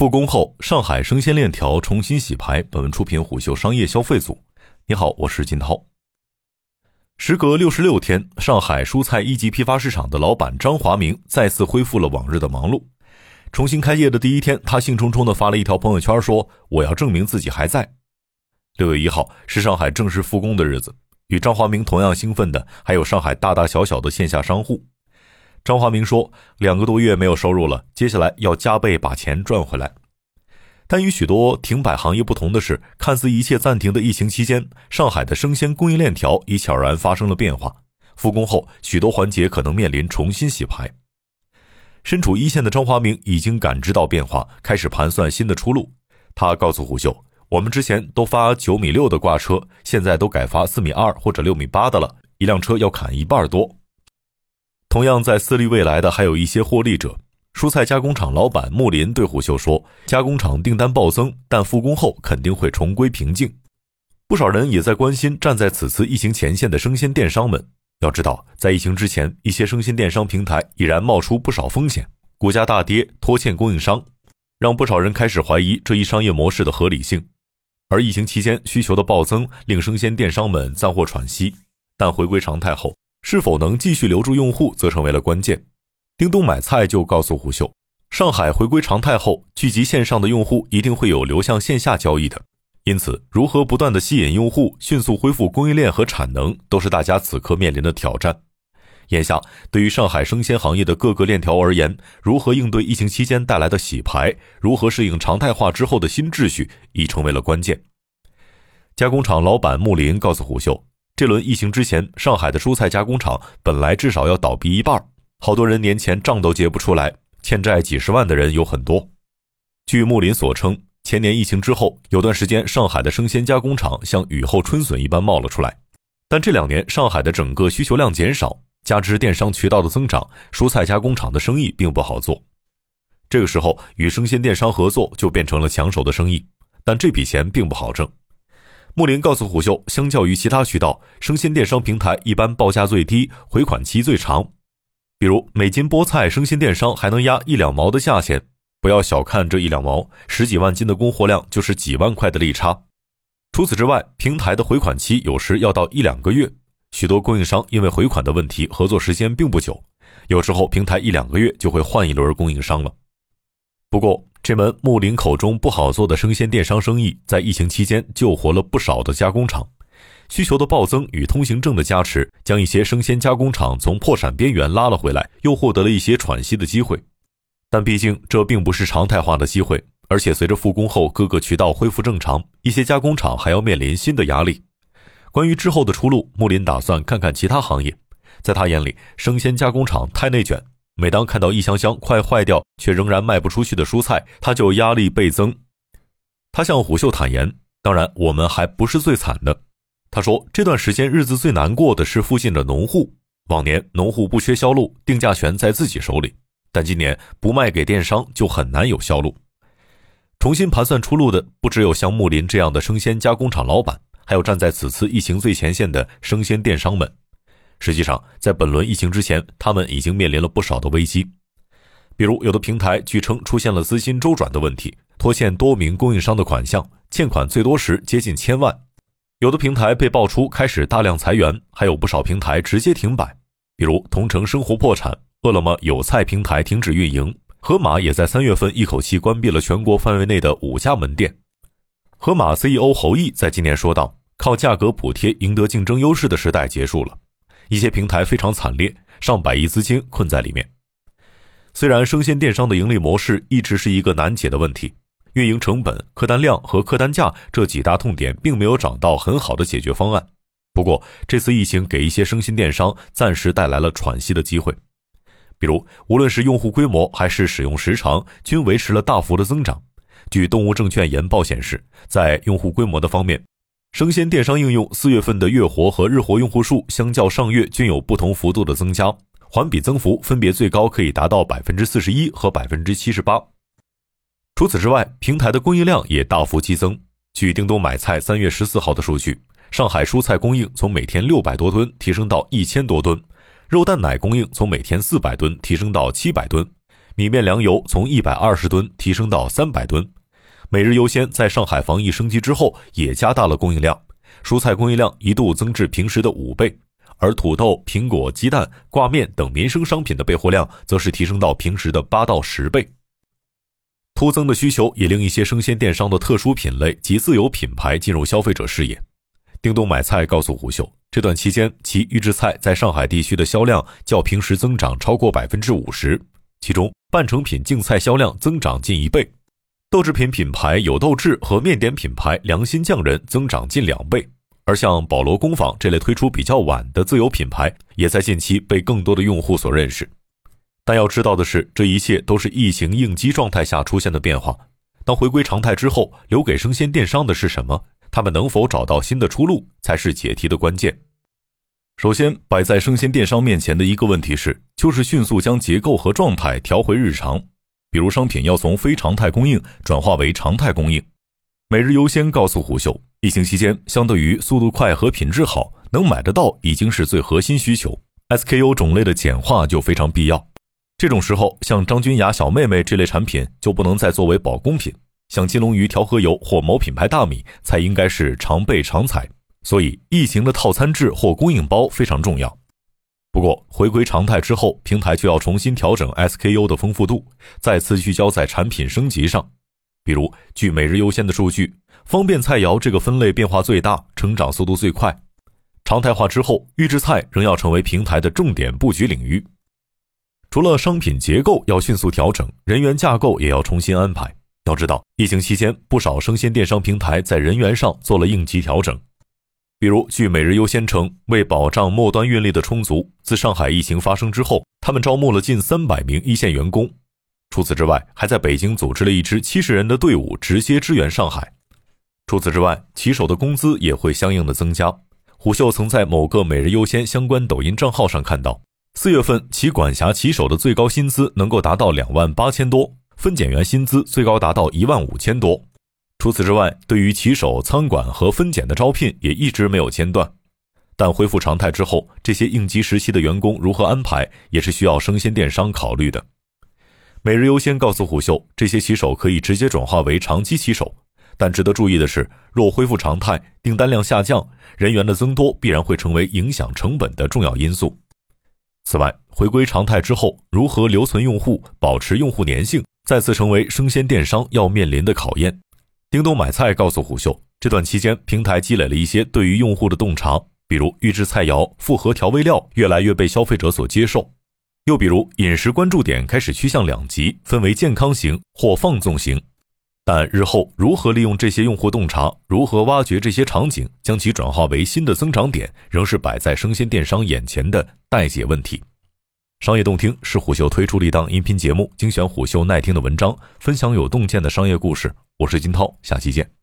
复工后，上海生鲜链条重新洗牌。本文出品虎嗅商业消费组。你好，我是金涛。时隔六十六天，上海蔬菜一级批发市场的老板张华明再次恢复了往日的忙碌。重新开业的第一天，他兴冲冲地发了一条朋友圈，说：“我要证明自己还在。”六月一号是上海正式复工的日子，与张华明同样兴奋的还有上海大大小小的线下商户。张华明说：“两个多月没有收入了，接下来要加倍把钱赚回来。”但与许多停摆行业不同的是，看似一切暂停的疫情期间，上海的生鲜供应链条已悄然发生了变化。复工后，许多环节可能面临重新洗牌。身处一线的张华明已经感知到变化，开始盘算新的出路。他告诉胡秀：“我们之前都发九米六的挂车，现在都改发四米二或者六米八的了，一辆车要砍一半多。”同样在私立未来的还有一些获利者，蔬菜加工厂老板穆林对虎嗅说：“加工厂订单暴增，但复工后肯定会重归平静。”不少人也在关心站在此次疫情前线的生鲜电商们。要知道，在疫情之前，一些生鲜电商平台已然冒出不少风险，股价大跌，拖欠供应商，让不少人开始怀疑这一商业模式的合理性。而疫情期间需求的暴增，令生鲜电商们暂获喘息，但回归常态后。是否能继续留住用户，则成为了关键。叮咚买菜就告诉胡秀，上海回归常态后，聚集线上的用户一定会有流向线下交易的。因此，如何不断的吸引用户，迅速恢复供应链和产能，都是大家此刻面临的挑战。眼下，对于上海生鲜行业的各个链条而言，如何应对疫情期间带来的洗牌，如何适应常态化之后的新秩序，已成为了关键。加工厂老板穆林告诉胡秀。这轮疫情之前，上海的蔬菜加工厂本来至少要倒闭一半，好多人年前账都结不出来，欠债几十万的人有很多。据木林所称，前年疫情之后，有段时间上海的生鲜加工厂像雨后春笋一般冒了出来，但这两年上海的整个需求量减少，加之电商渠道的增长，蔬菜加工厂的生意并不好做。这个时候，与生鲜电商合作就变成了抢手的生意，但这笔钱并不好挣。穆林告诉虎嗅，相较于其他渠道，生鲜电商平台一般报价最低，回款期最长。比如每斤菠菜，生鲜电商还能压一两毛的价钱。不要小看这一两毛，十几万斤的供货量就是几万块的利差。除此之外，平台的回款期有时要到一两个月。许多供应商因为回款的问题，合作时间并不久，有时候平台一两个月就会换一轮供应商了。不过，这门木林口中不好做的生鲜电商生意，在疫情期间救活了不少的加工厂。需求的暴增与通行证的加持，将一些生鲜加工厂从破产边缘拉了回来，又获得了一些喘息的机会。但毕竟这并不是常态化的机会，而且随着复工后各个渠道恢复正常，一些加工厂还要面临新的压力。关于之后的出路，木林打算看看其他行业。在他眼里，生鲜加工厂太内卷。每当看到一箱箱快坏掉却仍然卖不出去的蔬菜，他就压力倍增。他向虎嗅坦言：“当然，我们还不是最惨的。”他说：“这段时间日子最难过的是附近的农户。往年农户不缺销路，定价权在自己手里，但今年不卖给电商就很难有销路。重新盘算出路的不只有像木林这样的生鲜加工厂老板，还有站在此次疫情最前线的生鲜电商们。”实际上，在本轮疫情之前，他们已经面临了不少的危机。比如，有的平台据称出现了资金周转的问题，拖欠多名供应商的款项，欠款最多时接近千万；有的平台被爆出开始大量裁员，还有不少平台直接停摆。比如，同城生活破产，饿了么有菜平台停止运营，盒马也在三月份一口气关闭了全国范围内的五家门店。盒马 CEO 侯毅在今年说道：“靠价格补贴赢得竞争优势的时代结束了。”一些平台非常惨烈，上百亿资金困在里面。虽然生鲜电商的盈利模式一直是一个难解的问题，运营成本、客单量和客单价这几大痛点并没有找到很好的解决方案。不过，这次疫情给一些生鲜电商暂时带来了喘息的机会。比如，无论是用户规模还是使用时长，均维持了大幅的增长。据东吴证券研报显示，在用户规模的方面。生鲜电商应用四月份的月活和日活用户数相较上月均有不同幅度的增加，环比增幅分别最高可以达到百分之四十一和百分之七十八。除此之外，平台的供应量也大幅激增。据叮咚买菜三月十四号的数据，上海蔬菜供应从每天六百多吨提升到一千多吨，肉蛋奶供应从每天四百吨提升到七百吨，米面粮油从一百二十吨提升到三百吨。每日优鲜在上海防疫升级之后，也加大了供应量，蔬菜供应量一度增至平时的五倍，而土豆、苹果、鸡蛋、挂面等民生商品的备货量则是提升到平时的八到十倍。突增的需求也令一些生鲜电商的特殊品类及自有品牌进入消费者视野。叮咚买菜告诉虎嗅，这段期间其预制菜在上海地区的销量较平时增长超过百分之五十，其中半成品净菜销量增长近一倍，豆制品品牌有豆制和面点品牌良心匠人增长近两倍，而像保罗工坊这类推出比较晚的自有品牌，也在近期被更多的用户所认识。但要知道的是，这一切都是疫情应激状态下出现的变化，当回归常态之后，留给生鲜电商的是什么？他们能否找到新的出路，才是解题的关键。首先，摆在生鲜电商面前的一个问题是，就是迅速将结构和状态调回日常。比如，商品要从非常态供应转化为常态供应。每日优先告诉虎嗅，疫情期间，相对于速度快和品质好，能买得到已经是最核心需求。SKU 种类的简化就非常必要。这种时候，像张君雅小妹妹这类产品就不能再作为保供品。像金龙鱼调和油或某品牌大米才应该是常备常采，所以疫情的套餐制或供应包非常重要。不过回归常态之后，平台就要重新调整 SKU 的丰富度，再次聚焦在产品升级上。比如，据每日优先的数据，方便菜肴这个分类变化最大，成长速度最快。常态化之后，预制菜仍要成为平台的重点布局领域。除了商品结构要迅速调整，人员架构也要重新安排。要知道，疫情期间不少生鲜电商平台在人员上做了应急调整，比如据每日优先称，为保障末端运力的充足，自上海疫情发生之后，他们招募了近三百名一线员工。除此之外，还在北京组织了一支七十人的队伍，直接支援上海。除此之外，骑手的工资也会相应的增加。虎嗅曾在某个每日优先相关抖音账号上看到，四月份其管辖骑手的最高薪资能够达到两万八千多。分拣员薪资最高达到一万五千多。除此之外，对于骑手、仓管和分拣的招聘也一直没有间断。但恢复常态之后，这些应急时期的员工如何安排，也是需要生鲜电商考虑的。每日优先告诉虎嗅，这些骑手可以直接转化为长期骑手。但值得注意的是，若恢复常态，订单量下降，人员的增多必然会成为影响成本的重要因素。此外，回归常态之后，如何留存用户、保持用户粘性？再次成为生鲜电商要面临的考验。叮咚买菜告诉虎嗅，这段期间平台积累了一些对于用户的洞察，比如预制菜肴、复合调味料越来越被消费者所接受，又比如饮食关注点开始趋向两极，分为健康型或放纵型。但日后如何利用这些用户洞察，如何挖掘这些场景，将其转化为新的增长点，仍是摆在生鲜电商眼前的待解问题。商业洞听是虎嗅推出的一档音频节目，精选虎嗅耐听的文章，分享有洞见的商业故事。我是金涛，下期见。